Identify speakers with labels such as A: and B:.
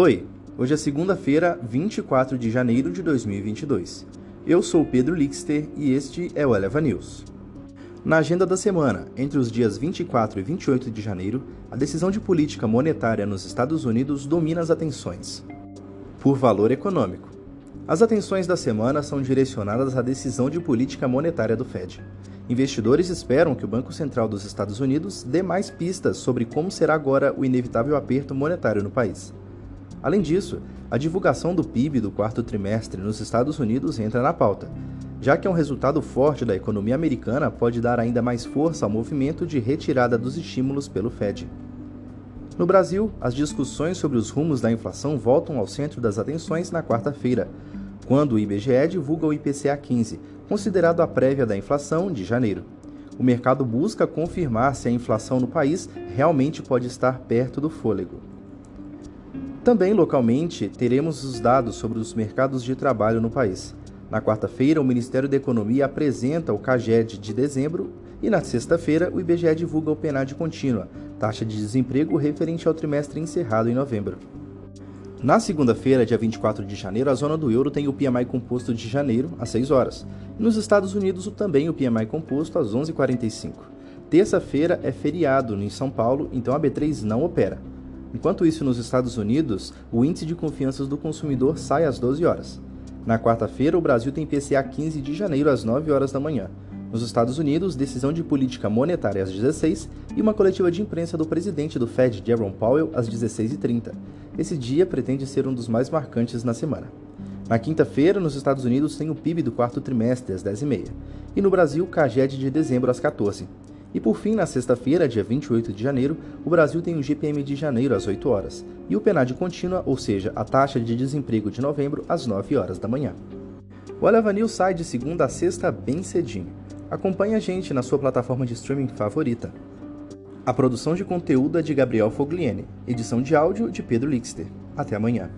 A: Oi, hoje é segunda-feira, 24 de janeiro de 2022. Eu sou Pedro Lixter e este é o Eleva News. Na agenda da semana, entre os dias 24 e 28 de janeiro, a decisão de política monetária nos Estados Unidos domina as atenções. Por valor econômico. As atenções da semana são direcionadas à decisão de política monetária do Fed. Investidores esperam que o Banco Central dos Estados Unidos dê mais pistas sobre como será agora o inevitável aperto monetário no país. Além disso, a divulgação do PIB do quarto trimestre nos Estados Unidos entra na pauta, já que é um resultado forte da economia americana pode dar ainda mais força ao movimento de retirada dos estímulos pelo Fed. No Brasil, as discussões sobre os rumos da inflação voltam ao centro das atenções na quarta-feira, quando o IBGE divulga o IPCA 15, considerado a prévia da inflação de janeiro. O mercado busca confirmar se a inflação no país realmente pode estar perto do fôlego. Também localmente teremos os dados sobre os mercados de trabalho no país. Na quarta-feira, o Ministério da Economia apresenta o CAGED de dezembro e na sexta-feira o IBGE divulga o PNAD contínua, taxa de desemprego referente ao trimestre encerrado em novembro. Na segunda-feira, dia 24 de janeiro, a zona do euro tem o PMI composto de janeiro, às 6 horas. Nos Estados Unidos, também o PMI composto, às 11h45. Terça-feira é feriado em São Paulo, então a B3 não opera. Enquanto isso, nos Estados Unidos, o índice de confiança do consumidor sai às 12 horas. Na quarta-feira, o Brasil tem PCA 15 de janeiro às 9 horas da manhã. Nos Estados Unidos, decisão de política monetária às 16 e uma coletiva de imprensa do presidente do Fed, Jerome Powell, às 16h30. Esse dia pretende ser um dos mais marcantes na semana. Na quinta-feira, nos Estados Unidos, tem o PIB do quarto trimestre às 10h30 e no Brasil, CAGED de dezembro às 14 e por fim, na sexta-feira, dia 28 de janeiro, o Brasil tem o GPM de janeiro às 8 horas e o PNAD contínua, ou seja, a taxa de desemprego de novembro, às 9 horas da manhã. O News sai de segunda a sexta bem cedinho. Acompanhe a gente na sua plataforma de streaming favorita. A produção de conteúdo é de Gabriel Fogliene, edição de áudio de Pedro Lixter. Até amanhã.